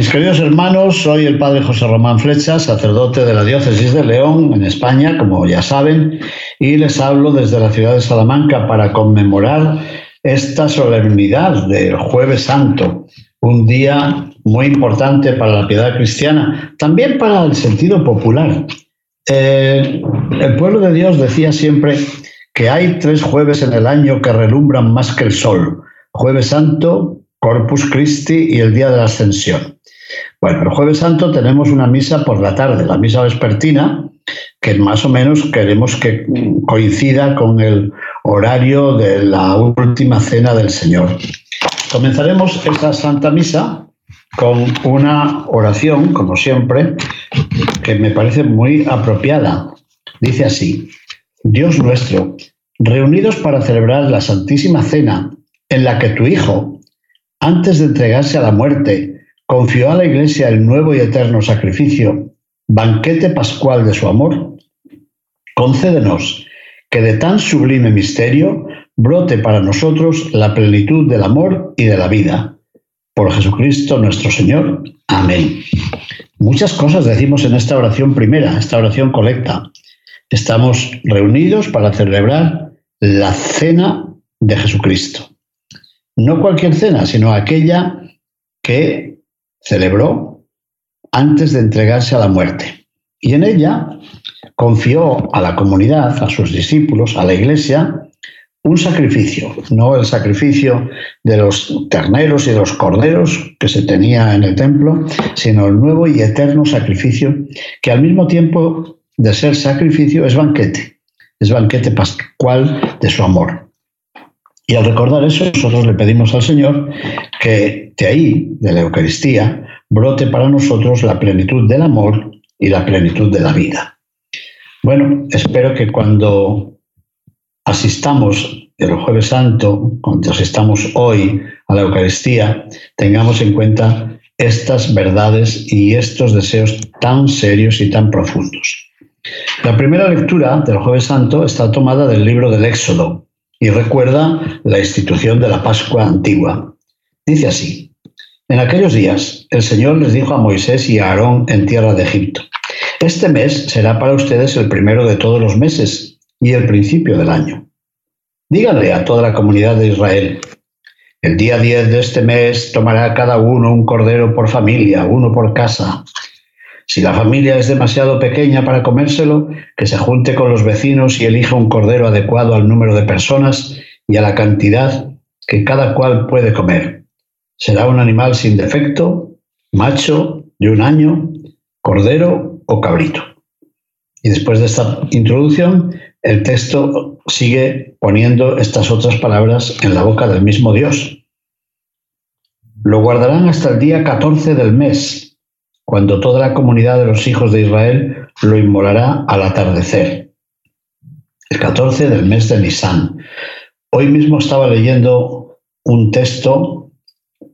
Mis queridos hermanos, soy el padre José Román Flecha, sacerdote de la diócesis de León, en España, como ya saben, y les hablo desde la ciudad de Salamanca para conmemorar esta solemnidad del Jueves Santo, un día muy importante para la piedad cristiana, también para el sentido popular. Eh, el pueblo de Dios decía siempre que hay tres jueves en el año que relumbran más que el sol, Jueves Santo, Corpus Christi y el Día de la Ascensión. Bueno, el jueves santo tenemos una misa por la tarde, la misa vespertina, que más o menos queremos que coincida con el horario de la última cena del Señor. Comenzaremos esta Santa Misa con una oración, como siempre, que me parece muy apropiada. Dice así, Dios nuestro, reunidos para celebrar la Santísima Cena, en la que tu Hijo, antes de entregarse a la muerte, confió a la Iglesia el nuevo y eterno sacrificio, banquete pascual de su amor, concédenos que de tan sublime misterio brote para nosotros la plenitud del amor y de la vida. Por Jesucristo nuestro Señor. Amén. Muchas cosas decimos en esta oración primera, esta oración colecta. Estamos reunidos para celebrar la cena de Jesucristo. No cualquier cena, sino aquella que celebró antes de entregarse a la muerte. Y en ella confió a la comunidad, a sus discípulos, a la iglesia, un sacrificio, no el sacrificio de los terneros y de los corderos que se tenía en el templo, sino el nuevo y eterno sacrificio que al mismo tiempo de ser sacrificio es banquete, es banquete pascual de su amor. Y al recordar eso, nosotros le pedimos al Señor que de ahí, de la Eucaristía, brote para nosotros la plenitud del amor y la plenitud de la vida. Bueno, espero que cuando asistamos el jueves santo, cuando asistamos hoy a la Eucaristía, tengamos en cuenta estas verdades y estos deseos tan serios y tan profundos. La primera lectura del jueves santo está tomada del libro del Éxodo, y recuerda la institución de la Pascua antigua. Dice así, en aquellos días el Señor les dijo a Moisés y a Aarón en tierra de Egipto, este mes será para ustedes el primero de todos los meses y el principio del año. Díganle a toda la comunidad de Israel, el día 10 de este mes tomará cada uno un cordero por familia, uno por casa, si la familia es demasiado pequeña para comérselo, que se junte con los vecinos y elija un cordero adecuado al número de personas y a la cantidad que cada cual puede comer. Será un animal sin defecto, macho, de un año, cordero o cabrito. Y después de esta introducción, el texto sigue poniendo estas otras palabras en la boca del mismo Dios. Lo guardarán hasta el día 14 del mes cuando toda la comunidad de los hijos de Israel lo inmolará al atardecer. El 14 del mes de Nisan. Hoy mismo estaba leyendo un texto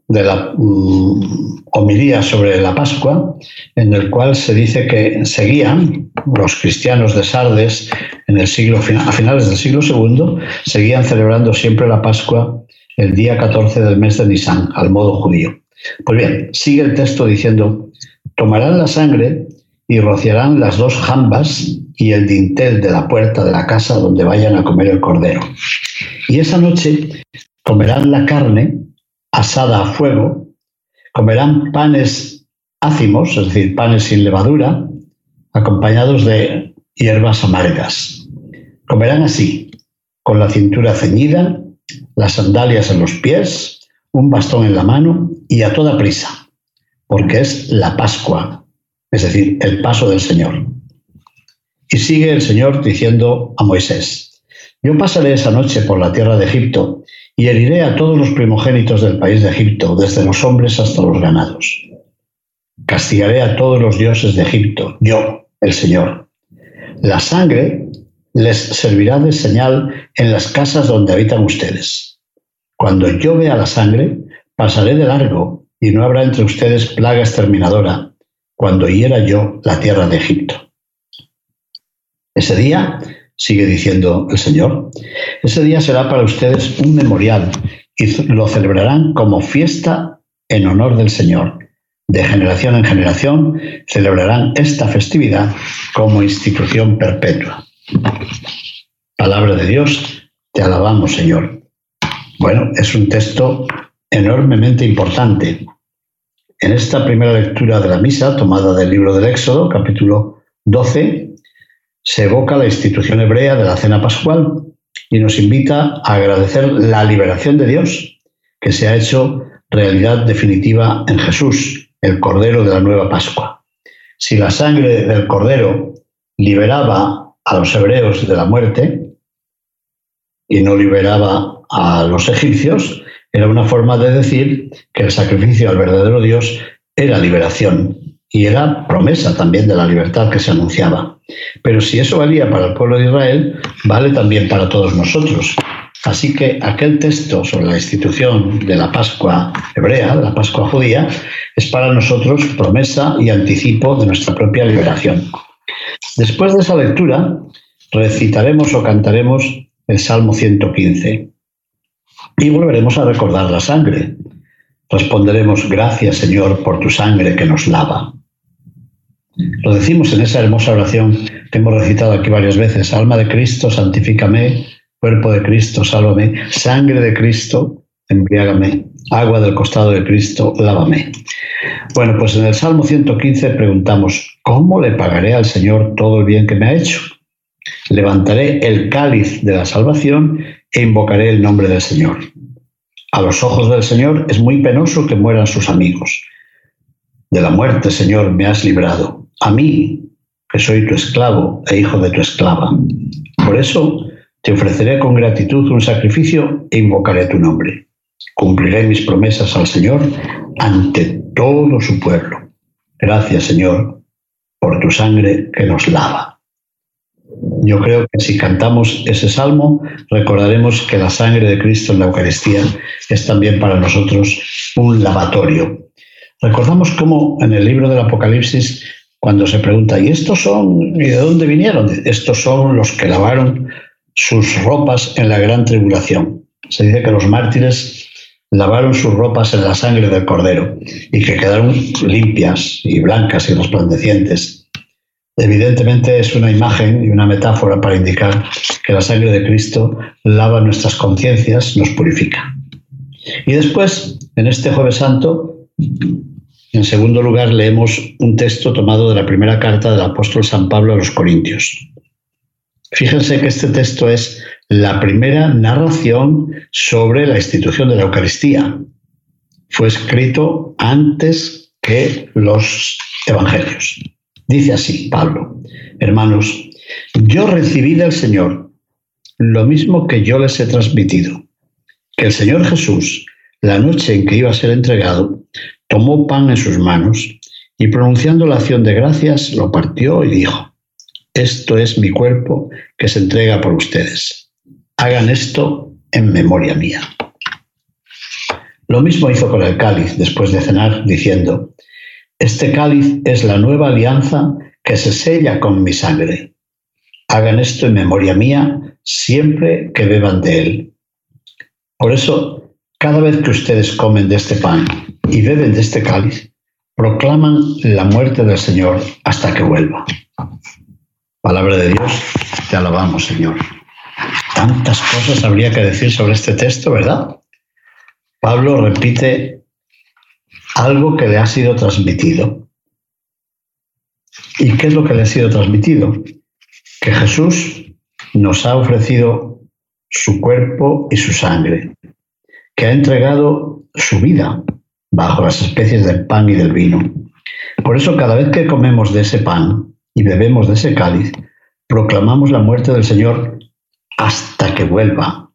de la mm, homilía sobre la Pascua, en el cual se dice que seguían los cristianos de Sardes en el siglo, a finales del siglo II, seguían celebrando siempre la Pascua el día 14 del mes de Nisan, al modo judío. Pues bien, sigue el texto diciendo, Tomarán la sangre y rociarán las dos jambas y el dintel de la puerta de la casa donde vayan a comer el cordero. Y esa noche comerán la carne asada a fuego, comerán panes ácimos, es decir, panes sin levadura, acompañados de hierbas amargas. Comerán así, con la cintura ceñida, las sandalias en los pies, un bastón en la mano y a toda prisa porque es la Pascua, es decir, el paso del Señor. Y sigue el Señor diciendo a Moisés, yo pasaré esa noche por la tierra de Egipto y heriré a todos los primogénitos del país de Egipto, desde los hombres hasta los ganados. Castigaré a todos los dioses de Egipto, yo, el Señor. La sangre les servirá de señal en las casas donde habitan ustedes. Cuando yo vea la sangre, pasaré de largo y no habrá entre ustedes plaga exterminadora cuando hiera yo la tierra de Egipto. Ese día sigue diciendo el Señor, ese día será para ustedes un memorial y lo celebrarán como fiesta en honor del Señor. De generación en generación celebrarán esta festividad como institución perpetua. Palabra de Dios, te alabamos, Señor. Bueno, es un texto enormemente importante. En esta primera lectura de la misa, tomada del libro del Éxodo, capítulo 12, se evoca la institución hebrea de la cena pascual y nos invita a agradecer la liberación de Dios que se ha hecho realidad definitiva en Jesús, el Cordero de la nueva Pascua. Si la sangre del Cordero liberaba a los hebreos de la muerte y no liberaba a los egipcios, era una forma de decir que el sacrificio al verdadero Dios era liberación y era promesa también de la libertad que se anunciaba. Pero si eso valía para el pueblo de Israel, vale también para todos nosotros. Así que aquel texto sobre la institución de la Pascua hebrea, la Pascua judía, es para nosotros promesa y anticipo de nuestra propia liberación. Después de esa lectura, recitaremos o cantaremos el Salmo 115 y volveremos a recordar la sangre. Responderemos, gracias Señor por tu sangre que nos lava. Lo decimos en esa hermosa oración que hemos recitado aquí varias veces, alma de Cristo, santifícame, cuerpo de Cristo, sálvame, sangre de Cristo, embriágame, agua del costado de Cristo, lávame. Bueno, pues en el Salmo 115 preguntamos, ¿cómo le pagaré al Señor todo el bien que me ha hecho? Levantaré el cáliz de la salvación e invocaré el nombre del Señor. A los ojos del Señor es muy penoso que mueran sus amigos. De la muerte, Señor, me has librado. A mí, que soy tu esclavo e hijo de tu esclava. Por eso te ofreceré con gratitud un sacrificio e invocaré tu nombre. Cumpliré mis promesas al Señor ante todo su pueblo. Gracias, Señor, por tu sangre que nos lava. Yo creo que si cantamos ese salmo, recordaremos que la sangre de Cristo en la Eucaristía es también para nosotros un lavatorio. Recordamos cómo en el libro del Apocalipsis, cuando se pregunta, ¿y estos son, y de dónde vinieron? Estos son los que lavaron sus ropas en la gran tribulación. Se dice que los mártires lavaron sus ropas en la sangre del cordero y que quedaron limpias y blancas y resplandecientes Evidentemente es una imagen y una metáfora para indicar que la sangre de Cristo lava nuestras conciencias, nos purifica. Y después, en este jueves santo, en segundo lugar, leemos un texto tomado de la primera carta del apóstol San Pablo a los Corintios. Fíjense que este texto es la primera narración sobre la institución de la Eucaristía. Fue escrito antes que los Evangelios. Dice así Pablo, hermanos, yo recibí del Señor lo mismo que yo les he transmitido, que el Señor Jesús, la noche en que iba a ser entregado, tomó pan en sus manos y pronunciando la acción de gracias, lo partió y dijo, esto es mi cuerpo que se entrega por ustedes. Hagan esto en memoria mía. Lo mismo hizo con el cáliz después de cenar, diciendo, este cáliz es la nueva alianza que se sella con mi sangre. Hagan esto en memoria mía siempre que beban de él. Por eso, cada vez que ustedes comen de este pan y beben de este cáliz, proclaman la muerte del Señor hasta que vuelva. Palabra de Dios, te alabamos, Señor. Tantas cosas habría que decir sobre este texto, ¿verdad? Pablo repite algo que le ha sido transmitido. ¿Y qué es lo que le ha sido transmitido? Que Jesús nos ha ofrecido su cuerpo y su sangre, que ha entregado su vida bajo las especies del pan y del vino. Por eso cada vez que comemos de ese pan y bebemos de ese cáliz, proclamamos la muerte del Señor hasta que vuelva,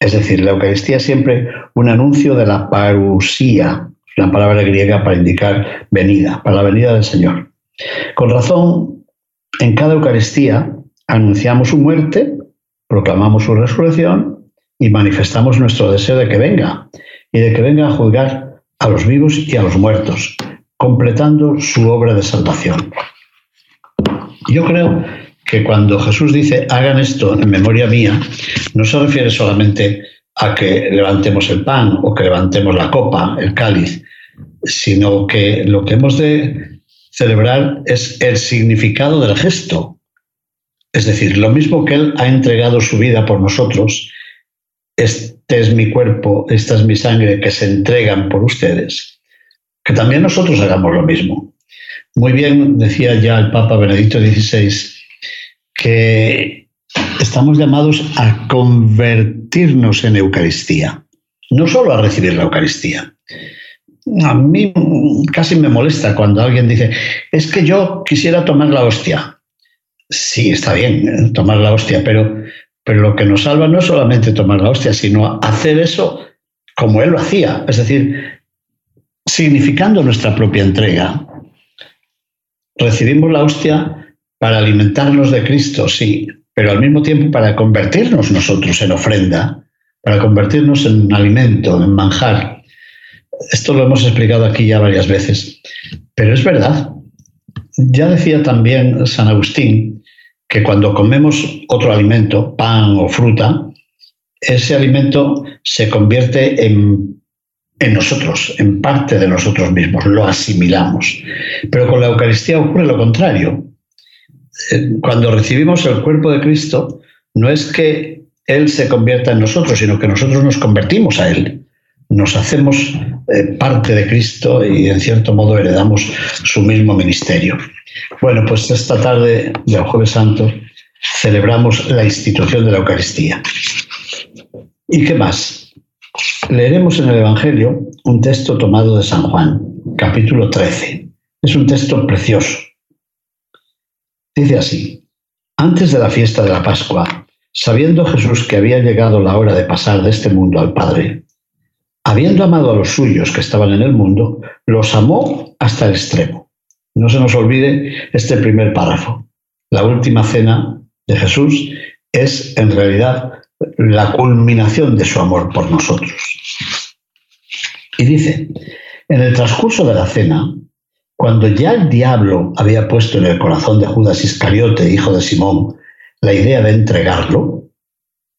Es decir, la Eucaristía es siempre un anuncio de la parusía, una palabra griega para indicar venida, para la venida del Señor. Con razón, en cada Eucaristía anunciamos su muerte, proclamamos su resurrección y manifestamos nuestro deseo de que venga, y de que venga a juzgar a los vivos y a los muertos, completando su obra de salvación. Yo creo que cuando Jesús dice hagan esto en memoria mía, no se refiere solamente a que levantemos el pan o que levantemos la copa, el cáliz, sino que lo que hemos de celebrar es el significado del gesto. Es decir, lo mismo que Él ha entregado su vida por nosotros, este es mi cuerpo, esta es mi sangre que se entregan por ustedes, que también nosotros hagamos lo mismo. Muy bien decía ya el Papa Benedicto XVI que estamos llamados a convertirnos en Eucaristía, no solo a recibir la Eucaristía. A mí casi me molesta cuando alguien dice, es que yo quisiera tomar la hostia. Sí, está bien tomar la hostia, pero, pero lo que nos salva no es solamente tomar la hostia, sino hacer eso como él lo hacía, es decir, significando nuestra propia entrega. Recibimos la hostia para alimentarnos de Cristo, sí, pero al mismo tiempo para convertirnos nosotros en ofrenda, para convertirnos en alimento, en manjar. Esto lo hemos explicado aquí ya varias veces, pero es verdad. Ya decía también San Agustín que cuando comemos otro alimento, pan o fruta, ese alimento se convierte en, en nosotros, en parte de nosotros mismos, lo asimilamos. Pero con la Eucaristía ocurre lo contrario. Eh, cuando recibimos el cuerpo de Cristo, no es que Él se convierta en nosotros, sino que nosotros nos convertimos a Él. Nos hacemos eh, parte de Cristo y en cierto modo heredamos su mismo ministerio. Bueno, pues esta tarde del Jueves Santo celebramos la institución de la Eucaristía. ¿Y qué más? Leeremos en el Evangelio un texto tomado de San Juan, capítulo 13. Es un texto precioso Dice así, antes de la fiesta de la Pascua, sabiendo Jesús que había llegado la hora de pasar de este mundo al Padre, habiendo amado a los suyos que estaban en el mundo, los amó hasta el extremo. No se nos olvide este primer párrafo. La última cena de Jesús es en realidad la culminación de su amor por nosotros. Y dice, en el transcurso de la cena, cuando ya el diablo había puesto en el corazón de Judas Iscariote, hijo de Simón, la idea de entregarlo,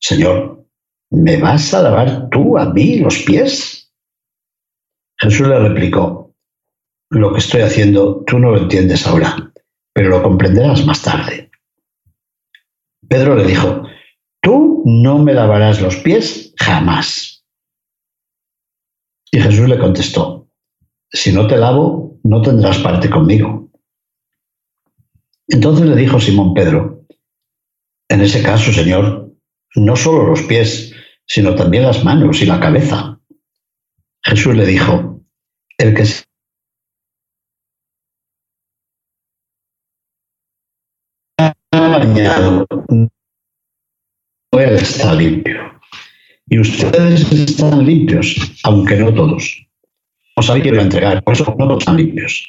Señor, ¿me vas a lavar tú a mí los pies? Jesús le replicó, lo que estoy haciendo tú no lo entiendes ahora, pero lo comprenderás más tarde. Pedro le dijo, tú no me lavarás los pies jamás. Y Jesús le contestó, si no te lavo, no tendrás parte conmigo. Entonces le dijo Simón Pedro, en ese caso, Señor, no solo los pies, sino también las manos y la cabeza. Jesús le dijo, el que se ha bañado, está limpio. Y ustedes están limpios, aunque no todos que iba a entregar, por eso no todos están limpios.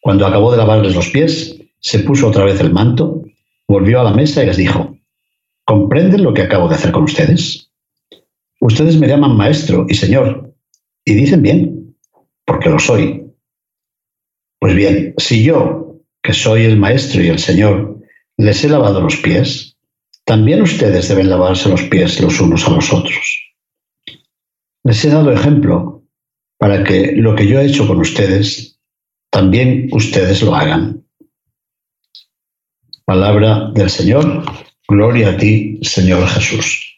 Cuando acabó de lavarles los pies, se puso otra vez el manto, volvió a la mesa y les dijo, ¿comprenden lo que acabo de hacer con ustedes? Ustedes me llaman maestro y señor, y dicen bien, porque lo soy. Pues bien, si yo, que soy el maestro y el señor, les he lavado los pies, también ustedes deben lavarse los pies los unos a los otros. Les he dado ejemplo para que lo que yo he hecho con ustedes, también ustedes lo hagan. Palabra del Señor, gloria a ti, Señor Jesús.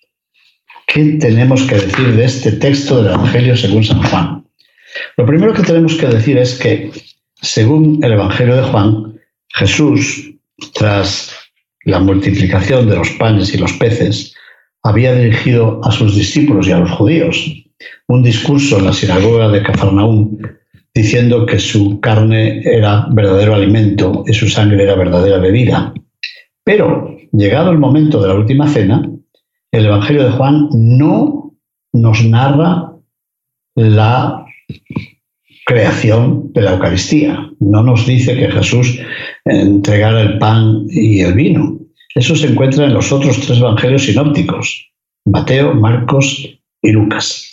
¿Qué tenemos que decir de este texto del Evangelio según San Juan? Lo primero que tenemos que decir es que, según el Evangelio de Juan, Jesús, tras la multiplicación de los panes y los peces, había dirigido a sus discípulos y a los judíos un discurso en la sinagoga de Cafarnaúm diciendo que su carne era verdadero alimento y su sangre era verdadera bebida. Pero, llegado el momento de la última cena, el Evangelio de Juan no nos narra la creación de la Eucaristía. No nos dice que Jesús entregara el pan y el vino. Eso se encuentra en los otros tres evangelios sinópticos, Mateo, Marcos y Lucas.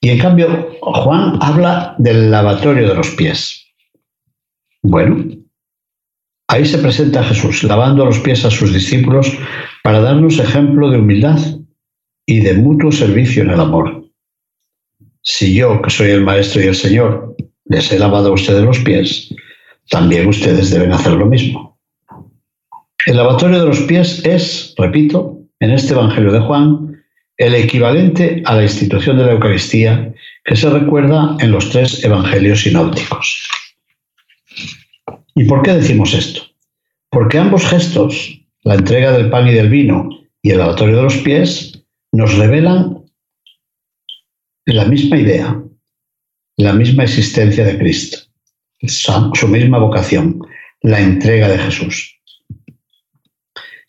Y en cambio, Juan habla del lavatorio de los pies. Bueno, ahí se presenta Jesús, lavando los pies a sus discípulos para darnos ejemplo de humildad y de mutuo servicio en el amor. Si yo, que soy el Maestro y el Señor, les he lavado a ustedes los pies, también ustedes deben hacer lo mismo. El lavatorio de los pies es, repito, en este Evangelio de Juan, el equivalente a la institución de la Eucaristía que se recuerda en los tres evangelios sinópticos. ¿Y por qué decimos esto? Porque ambos gestos, la entrega del pan y del vino y el lavatorio de los pies, nos revelan la misma idea, la misma existencia de Cristo, su misma vocación, la entrega de Jesús.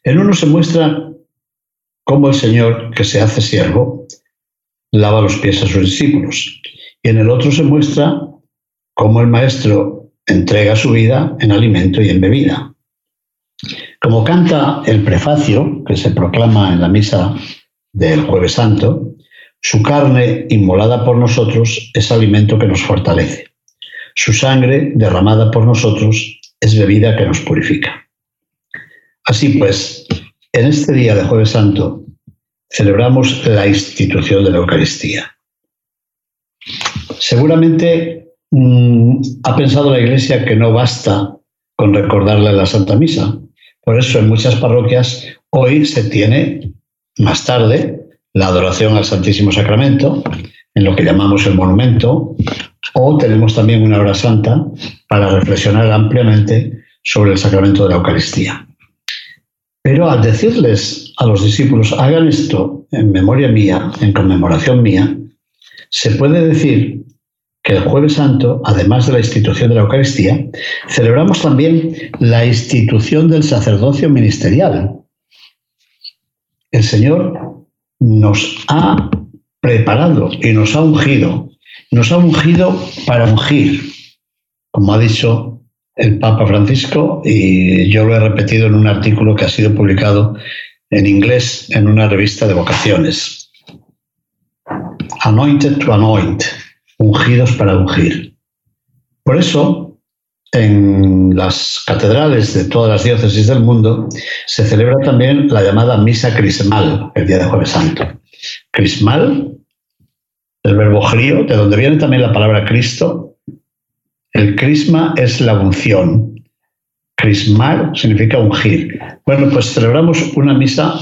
En uno se muestra como el Señor, que se hace siervo, lava los pies a sus discípulos. Y en el otro se muestra cómo el Maestro entrega su vida en alimento y en bebida. Como canta el prefacio que se proclama en la misa del jueves santo, su carne inmolada por nosotros es alimento que nos fortalece. Su sangre derramada por nosotros es bebida que nos purifica. Así pues, en este día de Jueves Santo celebramos la institución de la Eucaristía. Seguramente ha pensado la Iglesia que no basta con recordarle la Santa Misa. Por eso en muchas parroquias hoy se tiene más tarde la adoración al Santísimo Sacramento, en lo que llamamos el monumento, o tenemos también una hora santa para reflexionar ampliamente sobre el sacramento de la Eucaristía. Pero al decirles a los discípulos, hagan esto en memoria mía, en conmemoración mía, se puede decir que el jueves santo, además de la institución de la Eucaristía, celebramos también la institución del sacerdocio ministerial. El Señor nos ha preparado y nos ha ungido, nos ha ungido para ungir, como ha dicho el Papa Francisco y yo lo he repetido en un artículo que ha sido publicado en inglés en una revista de vocaciones. Anointed to anoint, ungidos para ungir. Por eso, en las catedrales de todas las diócesis del mundo se celebra también la llamada misa crismal, el día de Jueves Santo. Crismal, el verbo grío, de donde viene también la palabra Cristo, el crisma es la unción. Crismar significa ungir. Bueno, pues celebramos una misa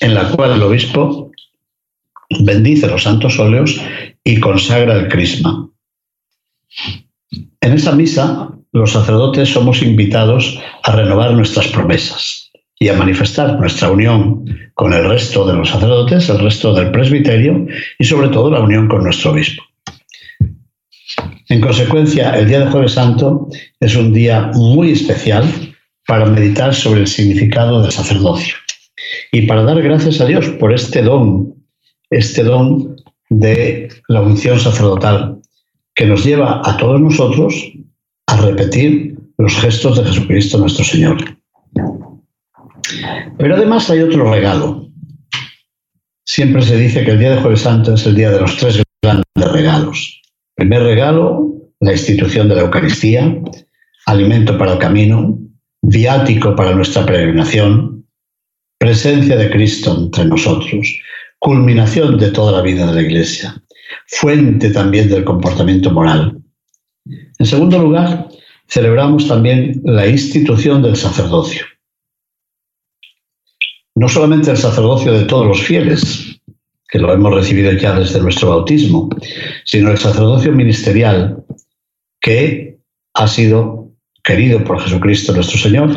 en la cual el obispo bendice los santos óleos y consagra el crisma. En esa misa, los sacerdotes somos invitados a renovar nuestras promesas y a manifestar nuestra unión con el resto de los sacerdotes, el resto del presbiterio y sobre todo la unión con nuestro obispo. En consecuencia, el día de Jueves Santo es un día muy especial para meditar sobre el significado del sacerdocio y para dar gracias a Dios por este don, este don de la unción sacerdotal que nos lleva a todos nosotros a repetir los gestos de Jesucristo nuestro Señor. Pero además hay otro regalo. Siempre se dice que el día de Jueves Santo es el día de los tres grandes regalos. Primer regalo, la institución de la Eucaristía, alimento para el camino, viático para nuestra peregrinación, presencia de Cristo entre nosotros, culminación de toda la vida de la Iglesia, fuente también del comportamiento moral. En segundo lugar, celebramos también la institución del sacerdocio. No solamente el sacerdocio de todos los fieles, que lo hemos recibido ya desde nuestro bautismo, sino el sacerdocio ministerial que ha sido querido por Jesucristo nuestro Señor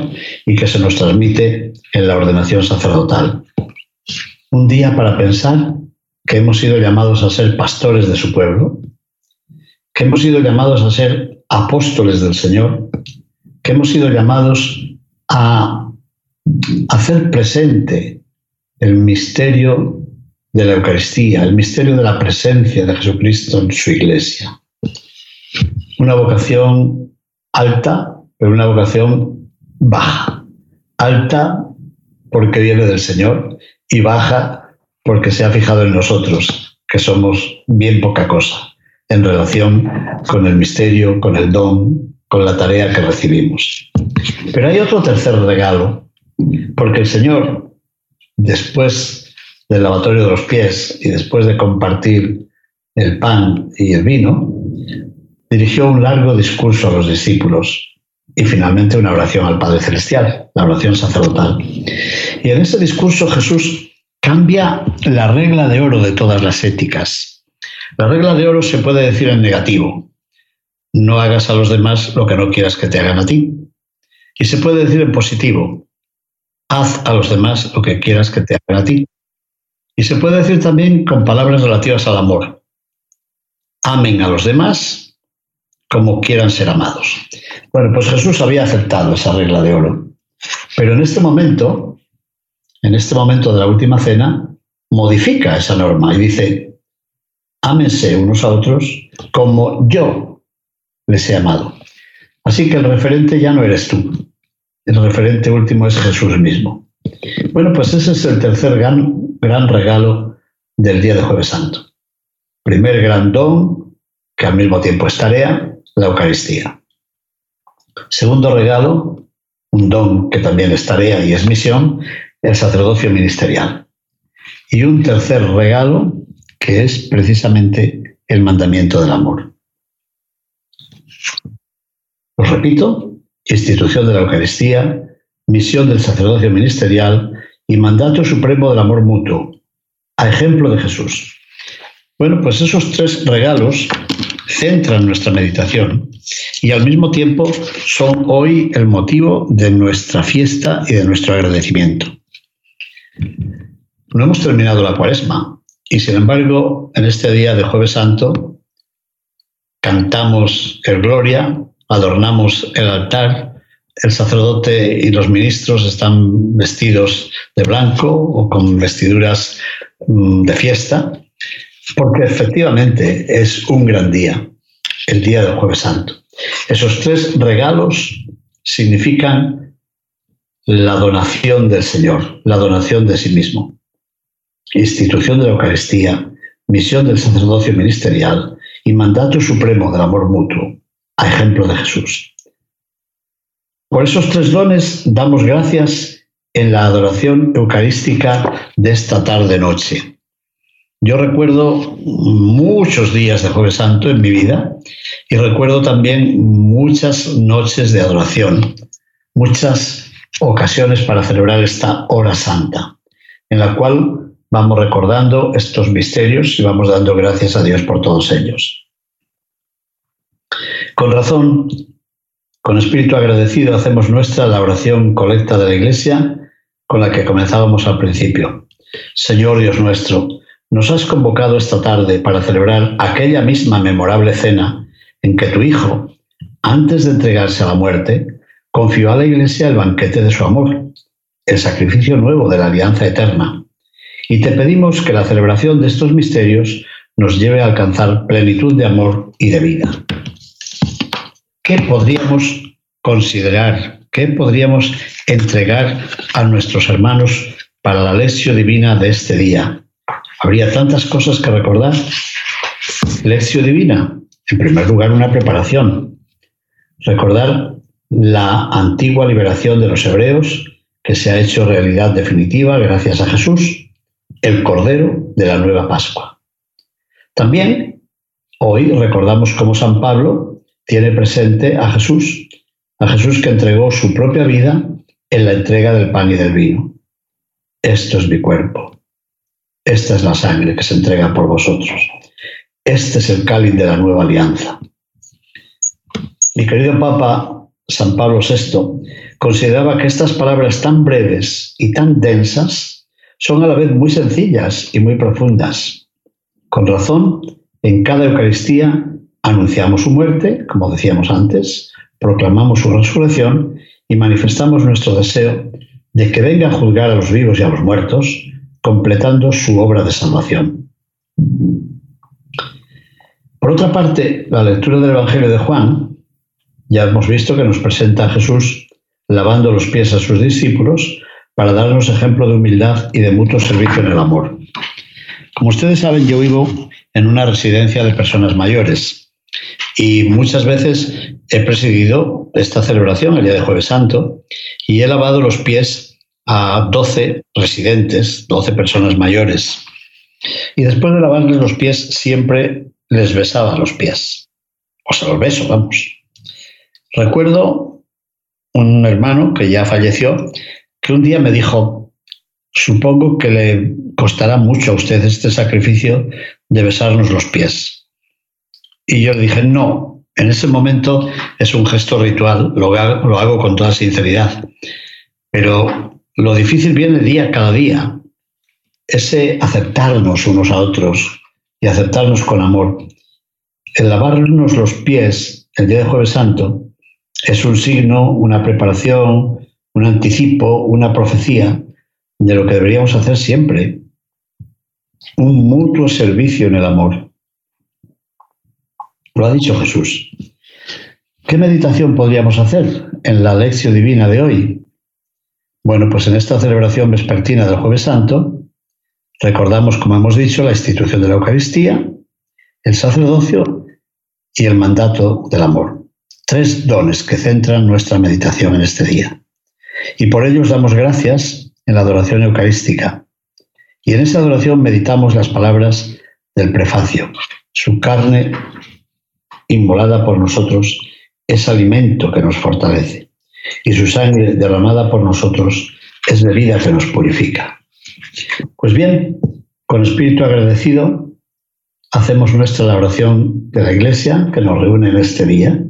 y que se nos transmite en la ordenación sacerdotal. Un día para pensar que hemos sido llamados a ser pastores de su pueblo, que hemos sido llamados a ser apóstoles del Señor, que hemos sido llamados a hacer presente el misterio de la Eucaristía, el misterio de la presencia de Jesucristo en su iglesia. Una vocación alta, pero una vocación baja. Alta porque viene del Señor y baja porque se ha fijado en nosotros, que somos bien poca cosa en relación con el misterio, con el don, con la tarea que recibimos. Pero hay otro tercer regalo, porque el Señor, después del lavatorio de los pies y después de compartir el pan y el vino, dirigió un largo discurso a los discípulos y finalmente una oración al Padre Celestial, la oración sacerdotal. Y en ese discurso Jesús cambia la regla de oro de todas las éticas. La regla de oro se puede decir en negativo. No hagas a los demás lo que no quieras que te hagan a ti. Y se puede decir en positivo. Haz a los demás lo que quieras que te hagan a ti. Y se puede decir también con palabras relativas al amor. Amen a los demás como quieran ser amados. Bueno, pues Jesús había aceptado esa regla de oro. Pero en este momento, en este momento de la última cena, modifica esa norma y dice, ámense unos a otros como yo les he amado. Así que el referente ya no eres tú, el referente último es Jesús mismo. Bueno, pues ese es el tercer gran, gran regalo del día de Jueves Santo. Primer gran don, que al mismo tiempo es tarea, la Eucaristía. Segundo regalo, un don que también es tarea y es misión, el sacerdocio ministerial. Y un tercer regalo que es precisamente el mandamiento del amor. Os repito, institución de la Eucaristía, misión del sacerdocio ministerial y mandato supremo del amor mutuo, a ejemplo de Jesús. Bueno, pues esos tres regalos centran nuestra meditación y al mismo tiempo son hoy el motivo de nuestra fiesta y de nuestro agradecimiento. No hemos terminado la cuaresma y sin embargo en este día de jueves santo cantamos el Gloria, adornamos el altar, el sacerdote y los ministros están vestidos de blanco o con vestiduras mm, de fiesta porque efectivamente es un gran día, el día del jueves santo. Esos tres regalos significan la donación del Señor, la donación de sí mismo. Institución de la Eucaristía, misión del sacerdocio ministerial y mandato supremo del amor mutuo, a ejemplo de Jesús. Por esos tres dones damos gracias en la adoración eucarística de esta tarde-noche. Yo recuerdo muchos días de Jueves Santo en mi vida y recuerdo también muchas noches de adoración, muchas ocasiones para celebrar esta hora santa, en la cual vamos recordando estos misterios y vamos dando gracias a Dios por todos ellos. Con razón, con espíritu agradecido hacemos nuestra la oración colecta de la Iglesia con la que comenzábamos al principio. Señor Dios nuestro, nos has convocado esta tarde para celebrar aquella misma memorable cena en que tu Hijo, antes de entregarse a la muerte, confió a la Iglesia el banquete de su amor, el sacrificio nuevo de la alianza eterna. Y te pedimos que la celebración de estos misterios nos lleve a alcanzar plenitud de amor y de vida. ¿Qué podríamos considerar, qué podríamos entregar a nuestros hermanos para la lección divina de este día? Habría tantas cosas que recordar. Lección divina. En primer lugar, una preparación. Recordar la antigua liberación de los hebreos que se ha hecho realidad definitiva gracias a Jesús, el Cordero de la nueva Pascua. También hoy recordamos cómo San Pablo tiene presente a Jesús, a Jesús que entregó su propia vida en la entrega del pan y del vino. Esto es mi cuerpo Esta es la sangre que se entrega por vosotros. Este es el cáliz de la nueva alianza. Mi querido Papa San Pablo VI consideraba que estas palabras tan breves y tan densas son a la vez muy sencillas y muy profundas. Con razón, en cada Eucaristía anunciamos su muerte, como decíamos antes, proclamamos su resurrección y manifestamos nuestro deseo de que venga a juzgar a los vivos y a los muertos, completando su obra de salvación. Por otra parte, la lectura del Evangelio de Juan, ya hemos visto que nos presenta a Jesús lavando los pies a sus discípulos para darnos ejemplo de humildad y de mutuo servicio en el amor. Como ustedes saben, yo vivo en una residencia de personas mayores y muchas veces he presidido esta celebración, el día de Jueves Santo, y he lavado los pies a 12 residentes, 12 personas mayores. Y después de lavarles los pies, siempre les besaba los pies. O sea, los beso, vamos. Recuerdo un hermano que ya falleció, que un día me dijo, supongo que le costará mucho a usted este sacrificio de besarnos los pies. Y yo le dije, no, en ese momento es un gesto ritual, lo hago con toda sinceridad, pero lo difícil viene día cada día, ese aceptarnos unos a otros y aceptarnos con amor. El lavarnos los pies el día de Jueves Santo es un signo, una preparación, un anticipo, una profecía de lo que deberíamos hacer siempre. Un mutuo servicio en el amor. Lo ha dicho Jesús. ¿Qué meditación podríamos hacer en la lección divina de hoy? Bueno, pues en esta celebración vespertina del Jueves Santo recordamos, como hemos dicho, la institución de la Eucaristía, el sacerdocio y el mandato del amor. Tres dones que centran nuestra meditación en este día. Y por ello os damos gracias en la adoración eucarística. Y en esa adoración meditamos las palabras del prefacio. Su carne inmolada por nosotros es alimento que nos fortalece. Y su sangre derramada por nosotros es bebida que nos purifica. Pues bien, con espíritu agradecido, hacemos nuestra oración de la Iglesia que nos reúne en este día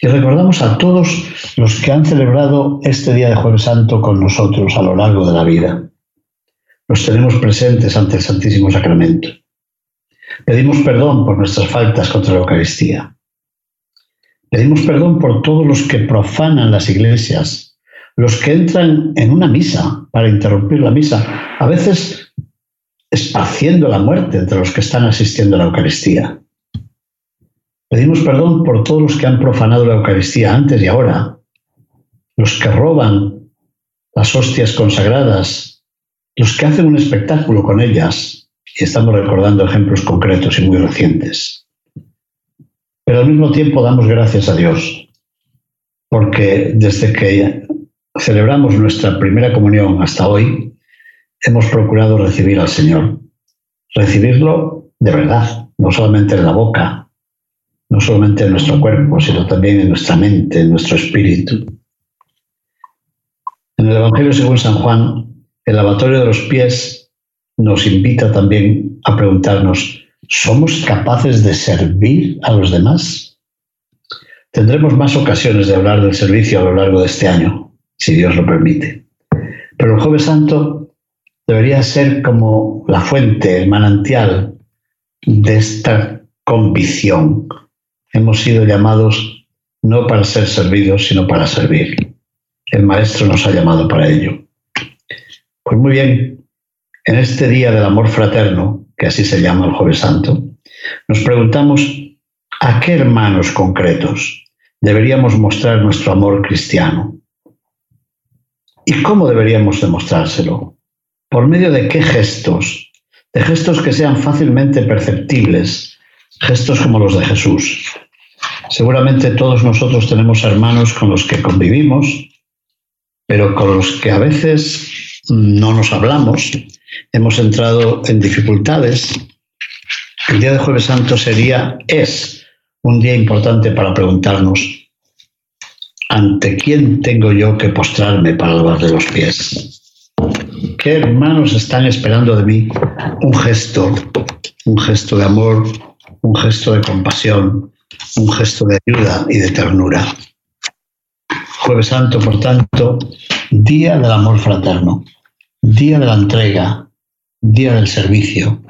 y recordamos a todos los que han celebrado este día de Jueves Santo con nosotros a lo largo de la vida. Los tenemos presentes ante el Santísimo Sacramento. Pedimos perdón por nuestras faltas contra la Eucaristía. Pedimos perdón por todos los que profanan las iglesias, los que entran en una misa para interrumpir la misa, a veces esparciendo la muerte entre los que están asistiendo a la Eucaristía. Pedimos perdón por todos los que han profanado la Eucaristía antes y ahora, los que roban las hostias consagradas, los que hacen un espectáculo con ellas, y estamos recordando ejemplos concretos y muy recientes. Pero al mismo tiempo damos gracias a Dios, porque desde que celebramos nuestra primera comunión hasta hoy, hemos procurado recibir al Señor, recibirlo de verdad, no solamente en la boca, no solamente en nuestro cuerpo, sino también en nuestra mente, en nuestro espíritu. En el Evangelio según San Juan, el lavatorio de los pies nos invita también a preguntarnos, ¿somos capaces de servir a los demás? Tendremos más ocasiones de hablar del servicio a lo largo de este año, si Dios lo permite. Pero el jueves santo debería ser como la fuente, el manantial de esta convicción, hemos sido llamados no para ser servidos, sino para servir. El Maestro nos ha llamado para ello. Pues muy bien, en este día del amor fraterno, que así se llama el Jueves Santo, nos preguntamos a qué hermanos concretos deberíamos mostrar nuestro amor cristiano. ¿Y cómo deberíamos demostrárselo? ¿Por medio de qué gestos? De gestos que sean fácilmente perceptibles, gestos como los de Jesús. Seguramente todos nosotros tenemos hermanos con los que convivimos, pero con los que a veces no nos hablamos, hemos entrado en dificultades. El día de Jueves Santo sería, es un día importante para preguntarnos, ¿ante quién tengo yo que postrarme para lavarle los pies? ¿Qué hermanos están esperando de mí? Un gesto, un gesto de amor, un gesto de compasión, un gesto de ayuda y de ternura. Jueves Santo, por tanto, día del amor fraterno, día de la entrega, día del servicio,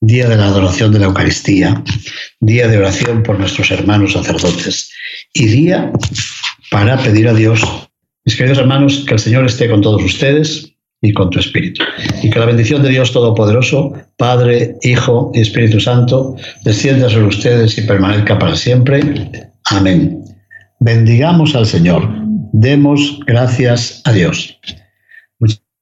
día de la adoración de la Eucaristía, día de oración por nuestros hermanos sacerdotes y día para pedir a Dios, mis queridos hermanos, que el Señor esté con todos ustedes y con tu Espíritu. Y que la bendición de Dios Todopoderoso, Padre, Hijo y Espíritu Santo, descienda sobre ustedes y permanezca para siempre. Amén. Bendigamos al Señor. Demos gracias a Dios.